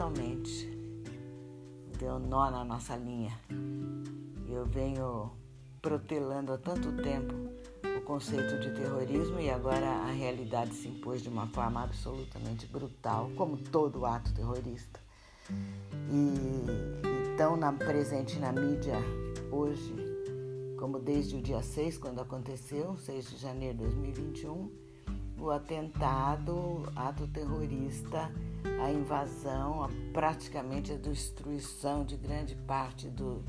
totalmente. Deu nó na nossa linha. Eu venho protelando há tanto tempo o conceito de terrorismo e agora a realidade se impôs de uma forma absolutamente brutal, como todo ato terrorista. E então, na, presente na mídia hoje, como desde o dia 6, quando aconteceu, 6 de janeiro de 2021, o atentado, ato terrorista, a invasão, a, praticamente a destruição de grande parte do,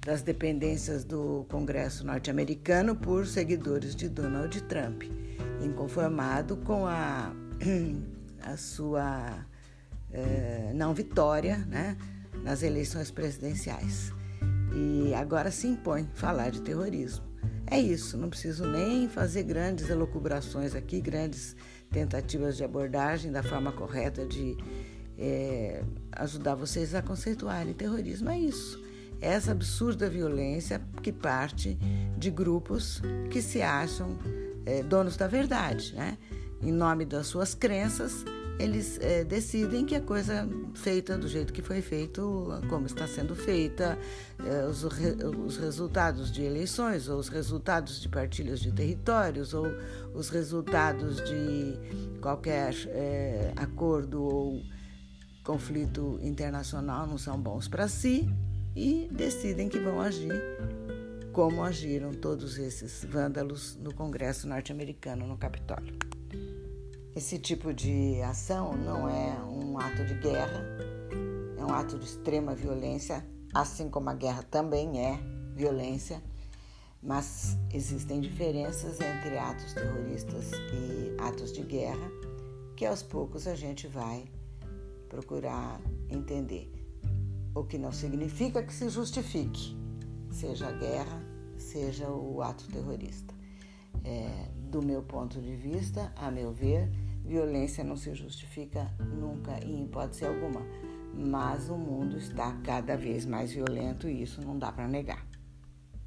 das dependências do Congresso norte-americano por seguidores de Donald Trump, inconformado com a, a sua eh, não vitória né, nas eleições presidenciais. E agora se impõe falar de terrorismo. É isso, não preciso nem fazer grandes elucubrações aqui, grandes tentativas de abordagem da forma correta de é, ajudar vocês a conceituarem terrorismo. É isso essa absurda violência que parte de grupos que se acham é, donos da verdade, né? Em nome das suas crenças, eles é, decidem que a coisa feita do jeito que foi feito, como está sendo feita, é, os, os, resultados de eleições, ou os resultados de partilhas de territórios, ou os resultados de qualquer é, acordo ou conflito internacional não são bons para si e decidem que vão agir como agiram todos esses vândalos no Congresso norte-americano, no Capitólio. Esse tipo de ação não é um ato de guerra, é um ato de extrema violência, assim como a guerra também é violência, mas existem diferenças entre atos terroristas e atos de guerra que aos poucos a gente vai procurar entender o que não significa que se justifique, seja a guerra, seja o ato terrorista. É, do meu ponto de vista, a meu ver, violência não se justifica nunca, em hipótese alguma. Mas o mundo está cada vez mais violento e isso não dá para negar.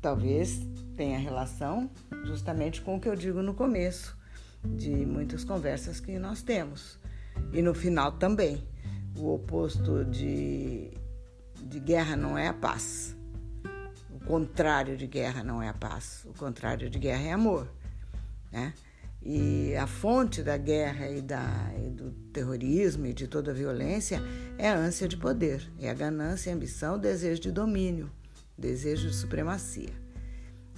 Talvez tenha relação justamente com o que eu digo no começo de muitas conversas que nós temos. E no final também. O oposto de de guerra não é a paz. O contrário de guerra não é a paz. O contrário de guerra é amor. Né? E a fonte da guerra e, da, e do terrorismo e de toda a violência é a ânsia de poder, é a ganância, a ambição, o desejo de domínio, o desejo de supremacia.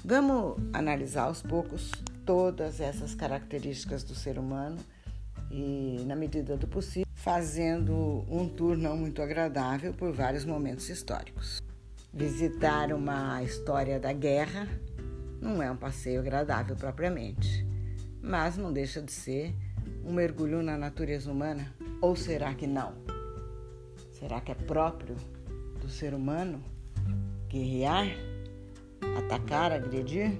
Vamos analisar aos poucos todas essas características do ser humano e, na medida do possível, fazendo um tour não muito agradável por vários momentos históricos. Visitar uma história da guerra não é um passeio agradável propriamente, mas não deixa de ser um mergulho na natureza humana. Ou será que não? Será que é próprio do ser humano guerrear, atacar, agredir?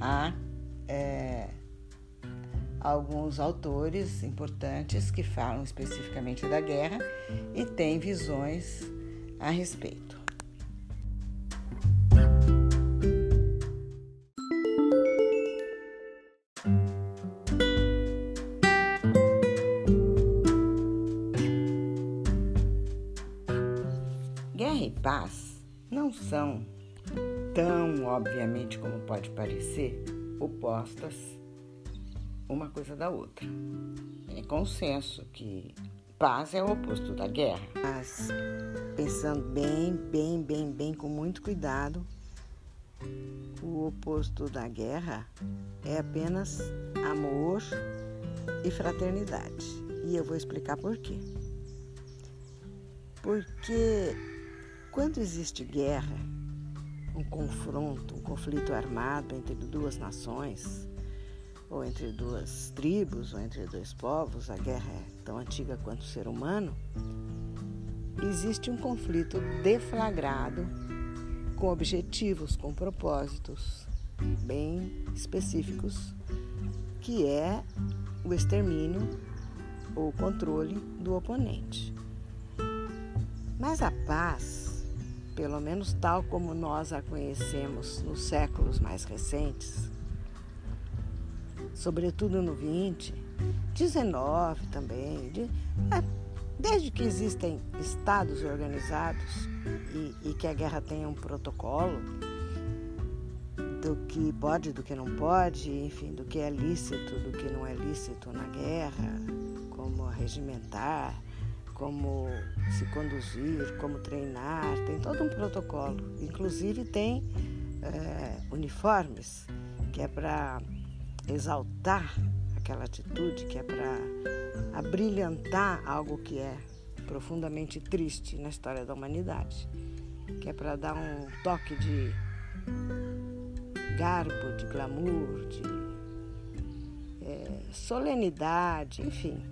Há é, alguns autores importantes que falam especificamente da guerra e têm visões a respeito. Opostas uma coisa da outra. É consenso que paz é o oposto da guerra. Mas pensando bem, bem, bem, bem, com muito cuidado, o oposto da guerra é apenas amor e fraternidade. E eu vou explicar por quê. Porque quando existe guerra, um confronto, um conflito armado entre duas nações, ou entre duas tribos, ou entre dois povos, a guerra é tão antiga quanto o ser humano, existe um conflito deflagrado com objetivos, com propósitos bem específicos, que é o extermínio ou controle do oponente. Mas a paz, pelo menos tal como nós a conhecemos nos séculos mais recentes, sobretudo no 20, XIX também, de, é, desde que existem estados organizados e, e que a guerra tenha um protocolo do que pode, do que não pode, enfim, do que é lícito, do que não é lícito na guerra, como regimentar, como se conduzir, como treinar, tem todo um protocolo. Inclusive tem é, uniformes que é para exaltar aquela atitude, que é para abrilhantar algo que é profundamente triste na história da humanidade, que é para dar um toque de garbo, de glamour, de é, solenidade, enfim.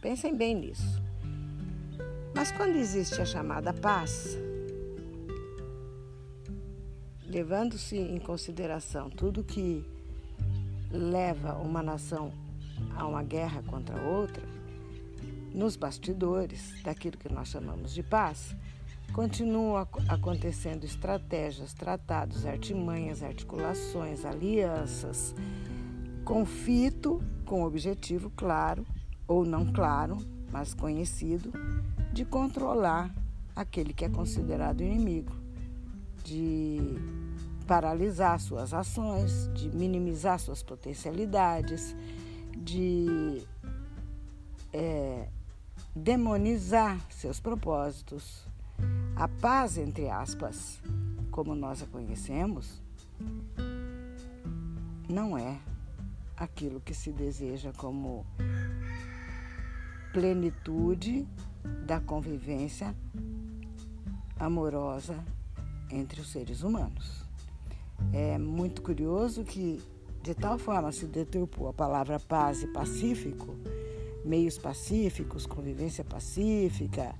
Pensem bem nisso. Mas quando existe a chamada paz, levando-se em consideração tudo que leva uma nação a uma guerra contra outra, nos bastidores daquilo que nós chamamos de paz, continuam acontecendo estratégias, tratados, artimanhas, articulações, alianças, conflito com objetivo claro ou não claro, mas conhecido, de controlar aquele que é considerado inimigo, de paralisar suas ações, de minimizar suas potencialidades, de é, demonizar seus propósitos. A paz, entre aspas, como nós a conhecemos, não é aquilo que se deseja como plenitude da convivência amorosa entre os seres humanos. É muito curioso que, de tal forma, se deturpou a palavra paz e pacífico, meios pacíficos, convivência pacífica.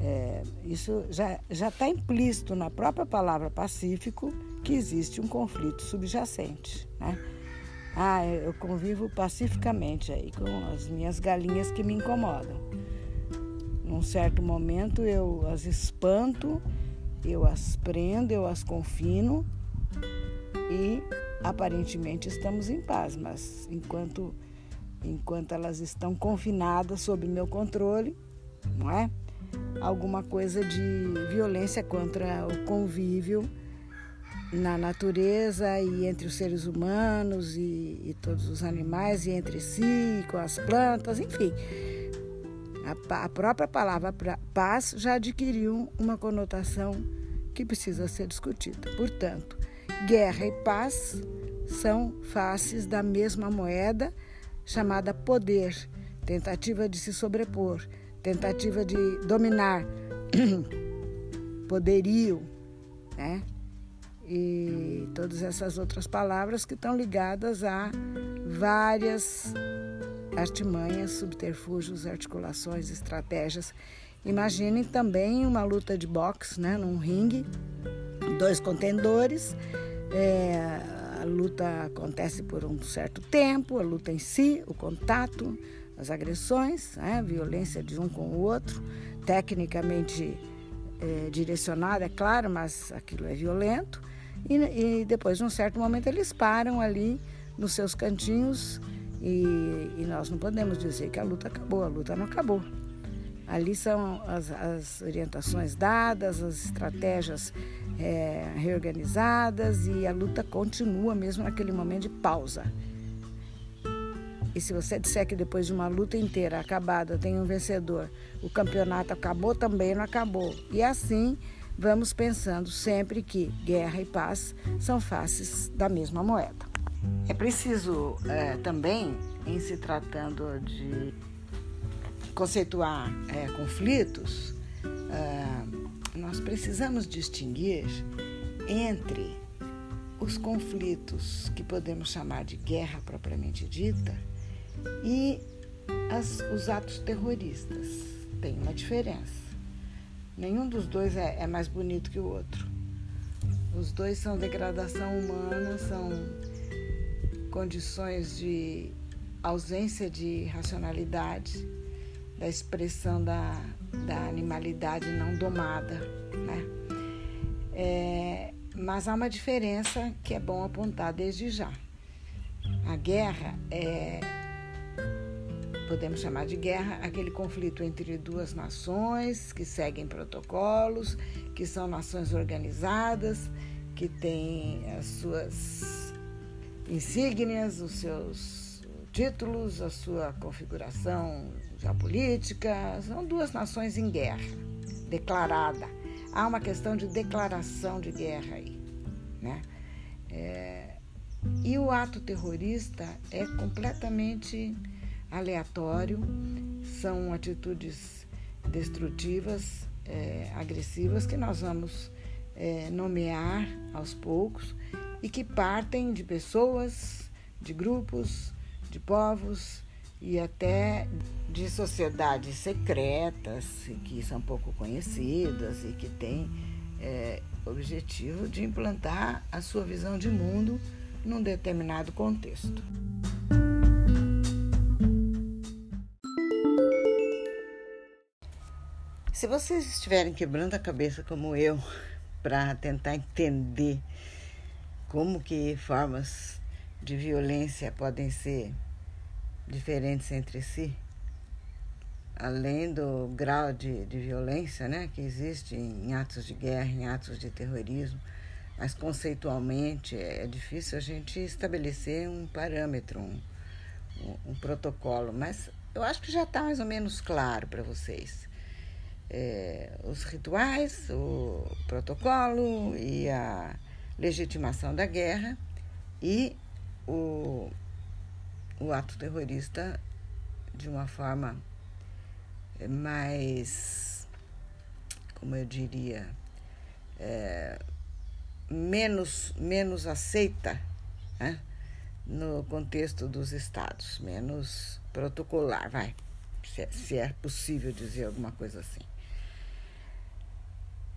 É, isso já está implícito na própria palavra pacífico que existe um conflito subjacente. Né? Ah, eu convivo pacificamente aí com as minhas galinhas que me incomodam. Num certo momento eu as espanto, eu as prendo, eu as confino e aparentemente estamos em paz, mas enquanto enquanto elas estão confinadas sob meu controle, não é? Alguma coisa de violência contra o convívio na natureza e entre os seres humanos e, e todos os animais e entre si, com as plantas, enfim. A, a própria palavra paz já adquiriu uma conotação que precisa ser discutida. Portanto, Guerra e paz são faces da mesma moeda chamada poder, tentativa de se sobrepor, tentativa de dominar, poderio, né? E todas essas outras palavras que estão ligadas a várias artimanhas, subterfúgios, articulações, estratégias. Imaginem também uma luta de boxe, né, num ringue, dois contendores é, a luta acontece por um certo tempo, a luta em si, o contato, as agressões, né, a violência de um com o outro, tecnicamente é, direcionada, é claro, mas aquilo é violento. E, e, depois, num certo momento, eles param ali nos seus cantinhos e, e nós não podemos dizer que a luta acabou, a luta não acabou. Ali são as, as orientações dadas, as estratégias é, reorganizadas e a luta continua mesmo naquele momento de pausa. E se você disser que depois de uma luta inteira acabada tem um vencedor, o campeonato acabou também não acabou. E assim vamos pensando sempre que guerra e paz são faces da mesma moeda. É preciso é, também, em se tratando de conceituar é, conflitos, é, nós precisamos distinguir entre os conflitos que podemos chamar de guerra propriamente dita e as, os atos terroristas. Tem uma diferença. Nenhum dos dois é, é mais bonito que o outro. Os dois são degradação humana, são condições de ausência de racionalidade da expressão da, da animalidade não domada, né? É, mas há uma diferença que é bom apontar desde já. A guerra é podemos chamar de guerra, aquele conflito entre duas nações que seguem protocolos, que são nações organizadas, que têm as suas insígnias, os seus títulos, a sua configuração geopolítica. São duas nações em guerra, declarada. Há uma questão de declaração de guerra aí, né? É, e o ato terrorista é completamente aleatório, são atitudes destrutivas, é, agressivas, que nós vamos é, nomear aos poucos e que partem de pessoas, de grupos, de povos e até de sociedades secretas que são pouco conhecidas e que têm é, objetivo de implantar a sua visão de mundo num determinado contexto. Se vocês estiverem quebrando a cabeça como eu para tentar entender como que formas de violência podem ser diferentes entre si, além do grau de, de violência né, que existe em atos de guerra, em atos de terrorismo, mas conceitualmente é difícil a gente estabelecer um parâmetro, um, um, um protocolo, mas eu acho que já está mais ou menos claro para vocês. É, os rituais, o protocolo e a legitimação da guerra e o, o ato terrorista de uma forma mais, como eu diria, é, menos, menos aceita né, no contexto dos estados, menos protocolar, vai, se é, se é possível dizer alguma coisa assim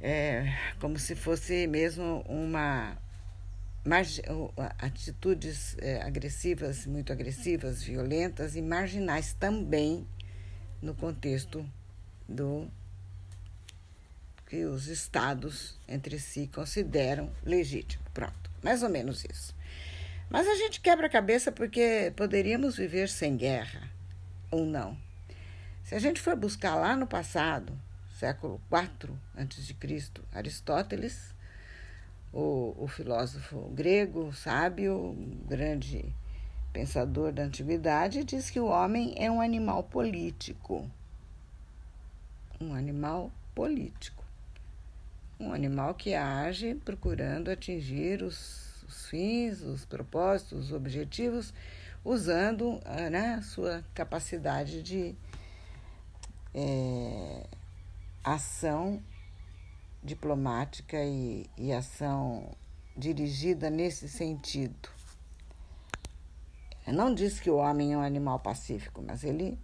é, como se fosse mesmo uma atitudes é, agressivas, muito agressivas, violentas e marginais também no contexto do que os estados entre si consideram legítimo. Pronto, mais ou menos isso. Mas a gente quebra a cabeça porque poderíamos viver sem guerra ou não. Se a gente for buscar lá no passado, século IV a.C., Aristóteles, o, o filósofo grego, sábio, grande pensador da antiguidade, diz que o homem é um animal político. Um animal político. Um animal que age procurando atingir os, os fins, os propósitos, os objetivos, usando né, a sua capacidade de é, ação diplomática e, e ação dirigida nesse sentido. Não disse que o homem é um animal pacífico, mas ele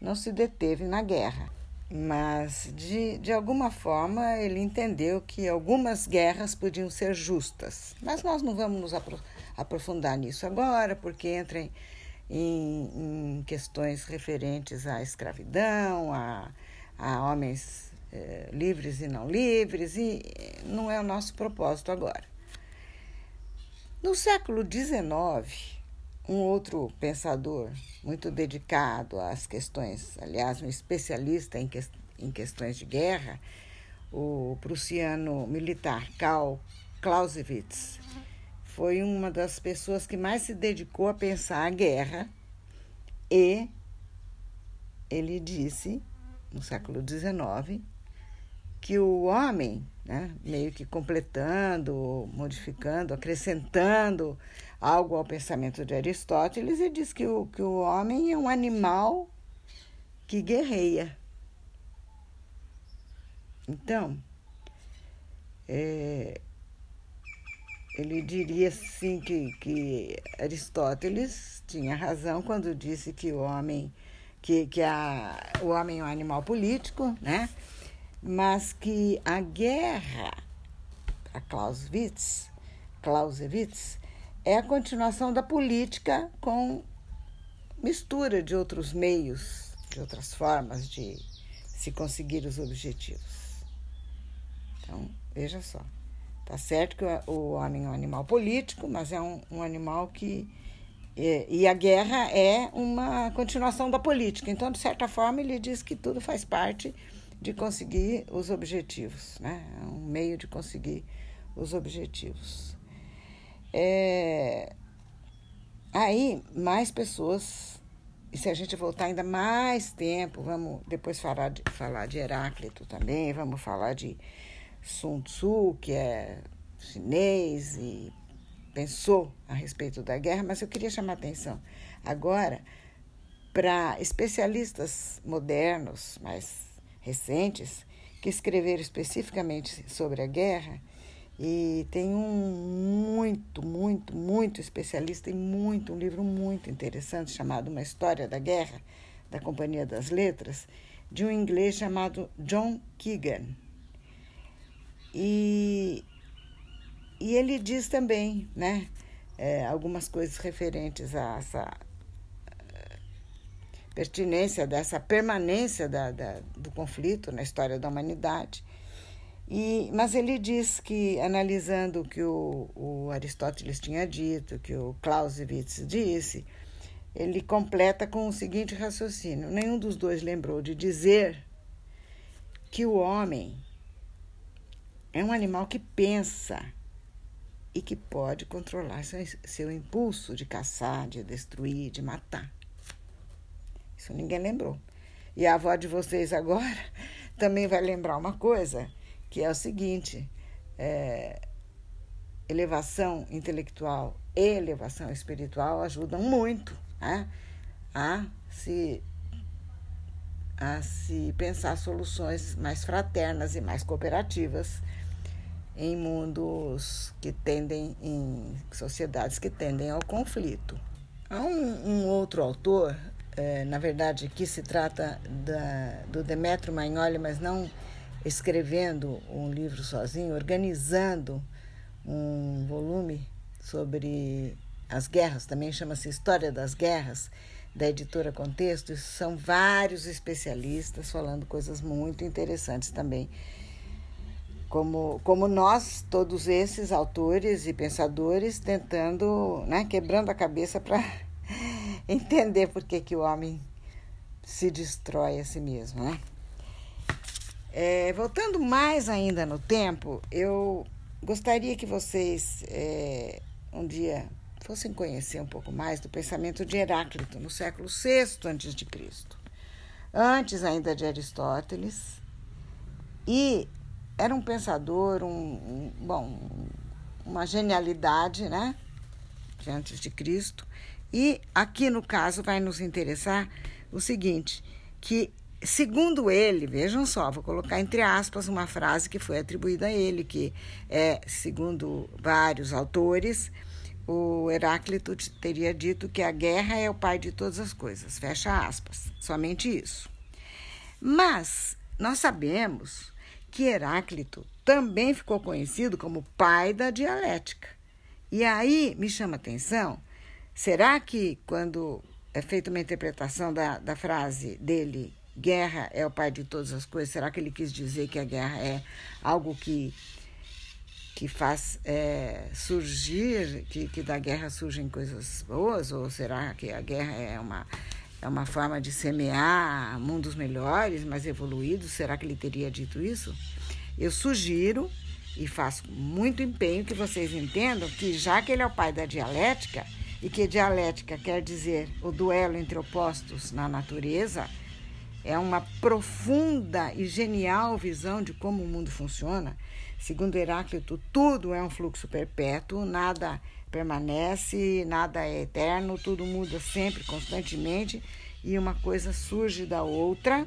não se deteve na guerra. Mas, de, de alguma forma, ele entendeu que algumas guerras podiam ser justas. Mas nós não vamos nos aprofundar nisso agora, porque entra em, em, em questões referentes à escravidão, a a homens é, livres e não livres, e não é o nosso propósito agora. No século XIX, um outro pensador muito dedicado às questões, aliás, um especialista em, que, em questões de guerra, o prussiano militar Karl Clausewitz, foi uma das pessoas que mais se dedicou a pensar a guerra e ele disse no século XIX, que o homem, né, meio que completando, modificando, acrescentando algo ao pensamento de Aristóteles, e diz que o, que o homem é um animal que guerreia. Então, é, ele diria sim que, que Aristóteles tinha razão quando disse que o homem que, que a, o homem é um animal político, né? mas que a guerra, a Clausewitz, Clausewitz, é a continuação da política com mistura de outros meios, de outras formas de se conseguir os objetivos. Então, veja só. Tá certo que o homem é um animal político, mas é um, um animal que E, e, a guerra é uma continuação da política. Então, de certa forma, ele diz que tudo faz parte de conseguir os objetivos, né? É um meio de conseguir os objetivos. É... Aí, mais pessoas, e se a gente voltar ainda mais tempo, vamos depois falar de, falar de Heráclito também, vamos falar de Sun Tzu, que é chinês e pensou a respeito da guerra, mas eu queria chamar atenção agora para especialistas modernos, mais recentes, que escreveram especificamente sobre a guerra. E tem um muito, muito, muito especialista e muito, um livro muito interessante chamado Uma História da Guerra, da Companhia das Letras, de um inglês chamado John Keegan. E e ele diz também, né, é, algumas coisas referentes a essa é, pertinência dessa permanência da, da, do conflito na história da humanidade. E, mas ele diz que, analisando o que o, o Aristóteles tinha dito, que o Clausewitz disse, ele completa com o seguinte raciocínio: nenhum dos dois lembrou de dizer que o homem é um animal que pensa e que pode controlar seu, seu impulso de caçar, de destruir, de matar. Isso ninguém lembrou. E a avó de vocês agora também vai lembrar uma coisa, que é o seguinte: é, elevação intelectual e elevação espiritual ajudam muito né, a se a se pensar soluções mais fraternas e mais cooperativas em mundos que tendem, em sociedades que tendem ao conflito. Há um, um outro autor, é, na verdade, que se trata da, do Demetrio Magnoli, mas não escrevendo um livro sozinho, organizando um volume sobre as guerras, também chama-se História das Guerras, da editora Contexto. São vários especialistas falando coisas muito interessantes também como, como nós, todos esses autores e pensadores, tentando, né, quebrando a cabeça para entender por que, que o homem se destrói a si mesmo. Né? É, voltando mais ainda no tempo, eu gostaria que vocês é, um dia fossem conhecer um pouco mais do pensamento de Heráclito no século VI a.C., antes ainda de Aristóteles, e era um pensador, um, um, bom, uma genialidade, né? Antes de Cristo. E aqui no caso vai nos interessar o seguinte, que segundo ele, vejam só, vou colocar entre aspas uma frase que foi atribuída a ele, que é, segundo vários autores, o Heráclito teria dito que a guerra é o pai de todas as coisas, fecha aspas, somente isso. Mas nós sabemos que Heráclito também ficou conhecido como pai da dialética. E aí me chama a atenção, será que quando é feita uma interpretação da, da frase dele, guerra é o pai de todas as coisas, será que ele quis dizer que a guerra é algo que, que faz é, surgir, que, que da guerra surgem coisas boas? Ou será que a guerra é uma é uma forma de semear mundos melhores, mais evoluídos. Será que ele teria dito isso? Eu sugiro e faço muito empenho que vocês entendam que, já que ele é o pai da dialética, e que dialética quer dizer o duelo entre opostos na natureza, é uma profunda e genial visão de como o mundo funciona. Segundo Heráclito, tudo é um fluxo perpétuo, nada permanece, nada é eterno, tudo muda sempre, constantemente, e uma coisa surge da outra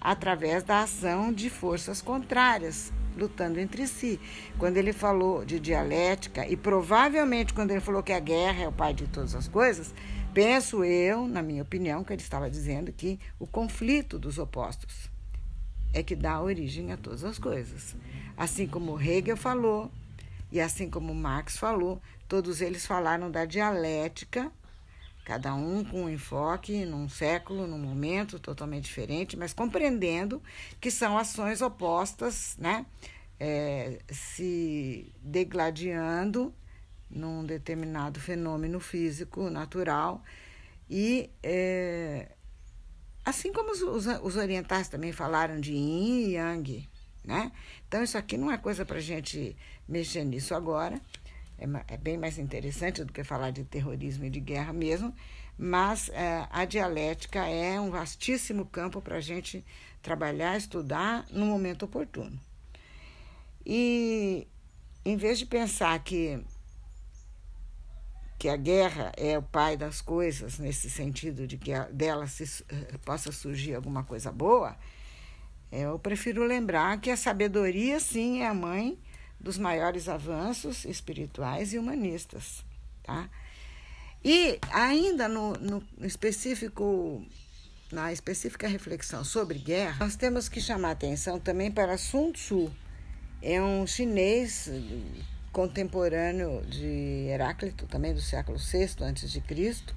através da ação de forças contrárias, lutando entre si. Quando ele falou de dialética, e provavelmente quando ele falou que a guerra é o pai de todas as coisas, penso eu, na minha opinião, que ele estava dizendo que o conflito dos opostos é que dá origem a todas as coisas. Assim como Hegel falou, e assim como Marx falou, Todos eles falaram da dialética, cada um com um enfoque num século, num momento totalmente diferente, mas compreendendo que são ações opostas, né? É, se degladiando num determinado fenômeno físico natural e é, assim como os, os, orientais também falaram de yin e yang, né? Então isso aqui não é coisa para gente mexer nisso agora, é, é, bem mais interessante do que falar de terrorismo e de guerra mesmo, mas é, a dialética é um vastíssimo campo para a gente trabalhar, estudar no momento oportuno. E em vez de pensar que, que a guerra é o pai das coisas, nesse sentido de que a, dela se, eh, possa surgir alguma coisa boa, eu prefiro lembrar que a sabedoria, sim, é a mãe dos maiores avanços espirituais e humanistas. Tá? E ainda no, no específico na específica reflexão sobre guerra, nós temos que chamar atenção também para Sun Tzu, é um chinês contemporâneo de Heráclito, também do século VI antes de Cristo,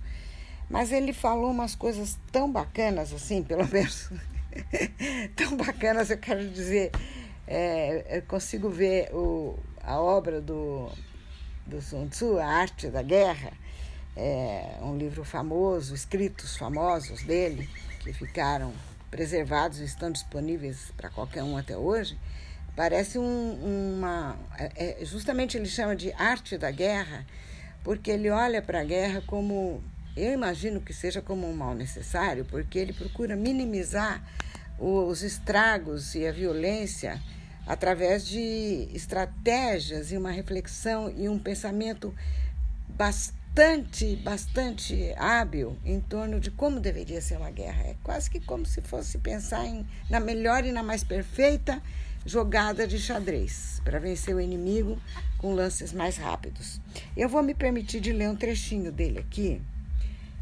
mas ele falou umas coisas tão bacanas assim, pelo menos tão bacanas, eu quero dizer, é, consigo ver o, a obra do, do Sun Tzu, A Arte da Guerra, é um livro famoso, escritos famosos dele, que ficaram preservados e estão disponíveis para qualquer um até hoje. Parece um, uma. É, é, justamente ele chama de arte da guerra, porque ele olha para a guerra como. Eu imagino que seja como um mal necessário, porque ele procura minimizar os estragos e a violência através de estratégias e uma reflexão e um pensamento bastante, bastante hábil em torno de como deveria ser uma guerra. É quase que como se fosse pensar em, na melhor e na mais perfeita jogada de xadrez para vencer o inimigo com lances mais rápidos. Eu vou me permitir de ler um trechinho dele aqui,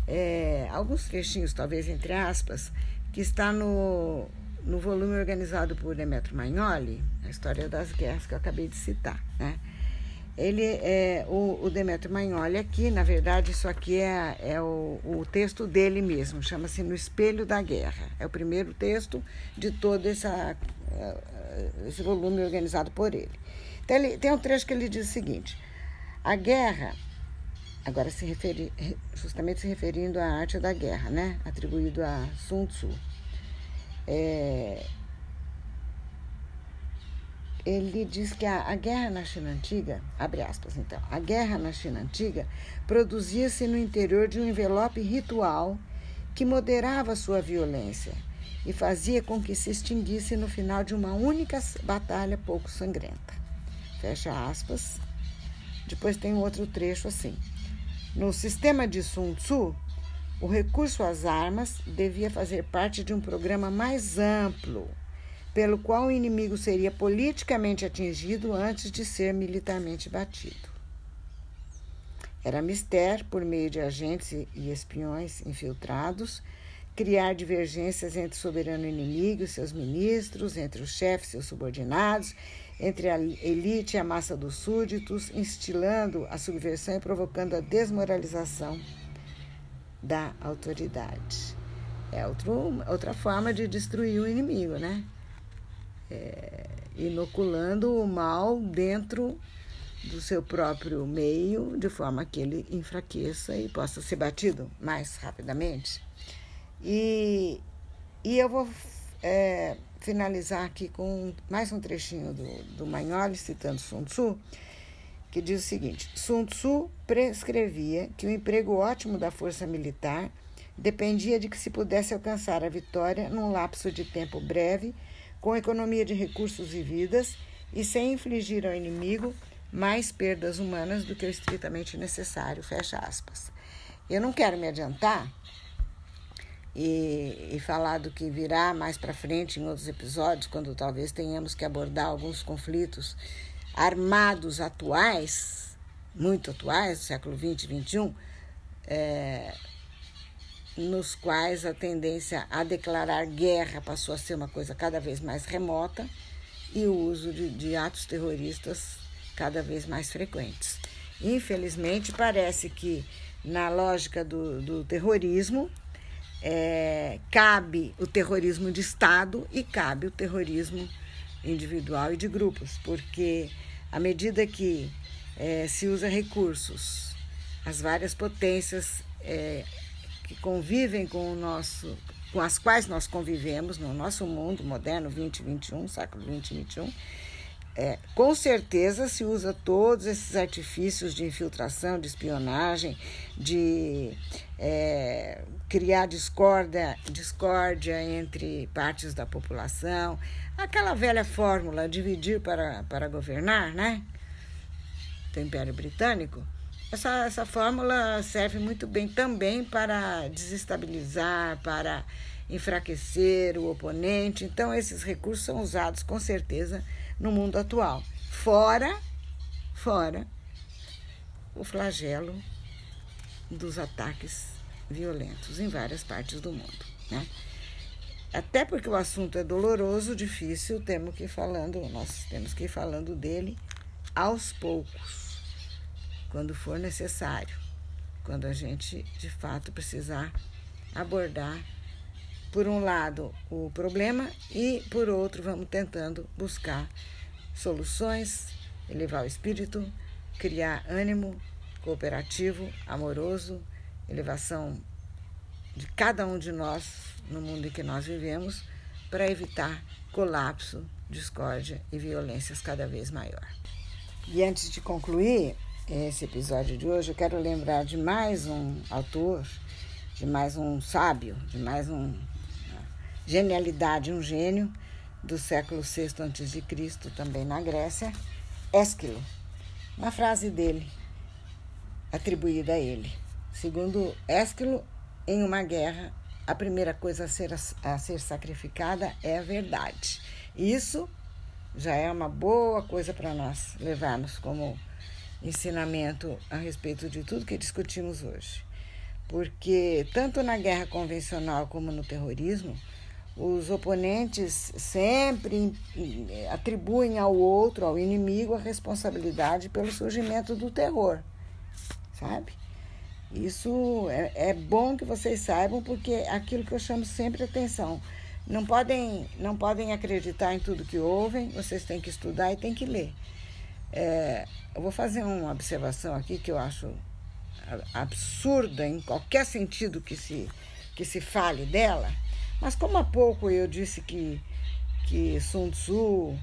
é, alguns trechinhos, talvez entre aspas, que está no, no volume organizado por Demetrio Magnoli, a história das guerras que eu acabei de citar. Né? Ele é o, o Demetrio Magnoli aqui, na verdade, isso aqui é, é o, o texto dele mesmo, chama-se No Espelho da Guerra. É o primeiro texto de toda essa esse volume organizado por ele. Então, ele, tem um trecho que ele diz o seguinte: a guerra, agora se referi, justamente se referindo à arte da guerra, né? atribuído a Sun Tzu. É, ele diz que a, a, guerra na China antiga, abre aspas então, a guerra na China antiga produzia-se no interior de um envelope ritual que moderava sua violência e fazia com que se extinguisse no final de uma única batalha pouco sangrenta. Fecha aspas. Depois tem outro trecho assim. No sistema de Sun Tzu, o recurso às armas devia fazer parte de um programa mais amplo, pelo qual o inimigo seria politicamente atingido antes de ser militarmente batido. Era mister, por meio de agentes e espiões infiltrados, criar divergências entre o soberano inimigo e seus ministros, entre o chefe e seus subordinados, entre a elite e a massa dos súditos, instilando a subversão e provocando a desmoralização da autoridade. É outro, outra forma de destruir o inimigo, né? É, inoculando o mal dentro do seu próprio meio, de forma que ele enfraqueça e possa ser batido mais rapidamente. E, e eu vou é, finalizar aqui com mais um trechinho do, do Magnoli, citando Sun Tzu, que diz o seguinte: Sun Tzu prescrevia que o emprego ótimo da força militar dependia de que se pudesse alcançar a vitória num lapso de tempo breve, com economia de recursos e vidas e sem infligir ao inimigo mais perdas humanas do que o estritamente necessário. Fecha aspas. Eu não quero me adiantar e, e falar do que virá mais para frente em outros episódios, quando talvez tenhamos que abordar alguns conflitos armados atuais, muito atuais, do século XX e XXI, é, nos quais a tendência a declarar guerra passou a ser uma coisa cada vez mais remota e o uso de, de atos terroristas cada vez mais frequentes. Infelizmente, parece que na lógica do, do terrorismo, é, cabe o terrorismo de Estado e cabe o terrorismo individual e de grupos, porque à medida que é, se usa recursos, as várias potências é, que convivem com o nosso, com as quais nós convivemos no nosso mundo moderno 2021, século 20 e 21, é, com certeza se usa todos esses artifícios de infiltração, de espionagem, de é, criar discórdia, discórdia entre partes da população. Aquela velha fórmula, dividir para, para governar, né? Do Império Britânico. Essa, essa fórmula serve muito bem também para desestabilizar, para enfraquecer o oponente. Então, esses recursos são usados com certeza no mundo atual. Fora, fora o flagelo dos ataques violentos em várias partes do mundo, né? Até porque o assunto é doloroso, difícil, temos que ir falando, nós temos que ir falando dele aos poucos, quando for necessário, quando a gente de fato precisar abordar por um lado, o problema e, por outro, vamos tentando buscar soluções, elevar o espírito, criar ânimo cooperativo, amoroso, elevação de cada um de nós no mundo em que nós vivemos, para evitar colapso, discórdia e violências cada vez maior. E antes de concluir esse episódio de hoje, eu quero lembrar de mais um autor, de mais um sábio, de mais um genialidade, um gênio do século VI a.C., também na Grécia, Ésquilo. Uma frase dele, atribuída a ele. Segundo Ésquilo, em uma guerra, a primeira coisa a ser, a ser sacrificada é a verdade. Isso já é uma boa coisa para nós levarmos como ensinamento a respeito de tudo que discutimos hoje. Porque, tanto na guerra convencional como no terrorismo, os oponentes sempre atribuem ao outro, ao inimigo, a responsabilidade pelo surgimento do terror, sabe? Isso é, é bom que vocês saibam, porque é aquilo que eu chamo sempre atenção. Não podem, não podem acreditar em tudo que ouvem, vocês têm que estudar e têm que ler. É, eu vou fazer uma observação aqui que eu acho absurda em qualquer sentido que se, que se fale dela mas como há pouco eu disse que, que Sun Tzu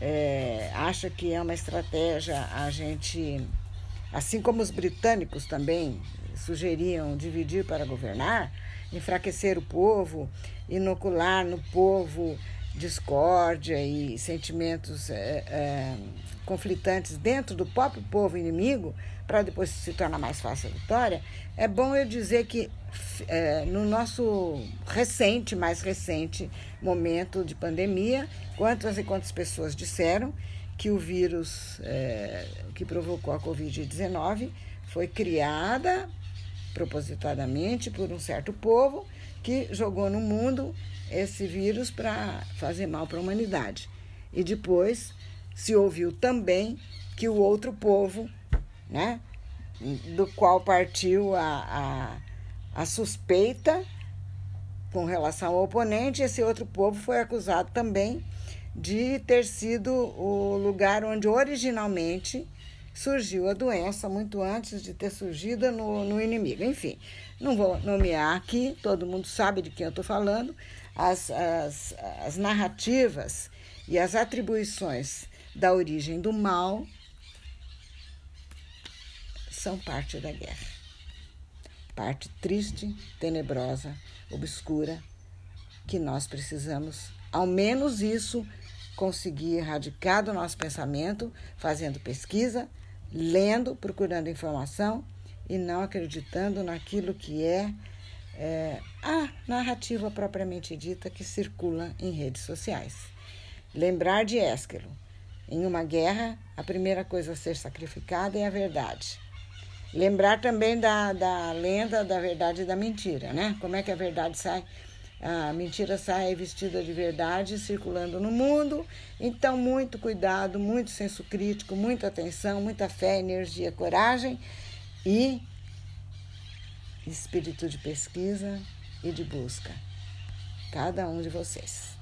é, acha que é uma estratégia a gente, assim como os britânicos também sugeriam dividir para governar, enfraquecer o povo, inocular no povo discórdia e sentimentos é, é, conflitantes dentro do próprio povo inimigo, para depois se tornar mais fácil a vitória, é bom eu dizer que é, no nosso recente, mais recente momento de pandemia, quantas e quantas pessoas disseram que o vírus é, que provocou a Covid-19 foi criada propositadamente por um certo povo que jogou no mundo esse vírus para fazer mal para a humanidade. E depois se ouviu também que o outro povo né? do qual partiu a, a, a suspeita com relação ao oponente. Esse outro povo foi acusado também de ter sido o lugar onde originalmente surgiu a doença, muito antes de ter surgido no, no inimigo. Enfim, não vou nomear aqui, todo mundo sabe de quem eu estou falando. As, as, as narrativas e as atribuições da origem do mal são parte da guerra. Parte triste, tenebrosa, obscura, que nós precisamos, ao menos isso, conseguir erradicar do nosso pensamento, fazendo pesquisa, lendo, procurando informação e não acreditando naquilo que é, é a narrativa propriamente dita que circula em redes sociais. Lembrar de Ésquilo. Em uma guerra, a primeira coisa a ser sacrificada é a verdade. Lembrar também da, da lenda da verdade e da mentira, né? Como é que a verdade sai, a mentira sai vestida de verdade, circulando no mundo. Então, muito cuidado, muito senso crítico, muita atenção, muita fé, energia, coragem e espírito de pesquisa e de busca. Cada um de vocês.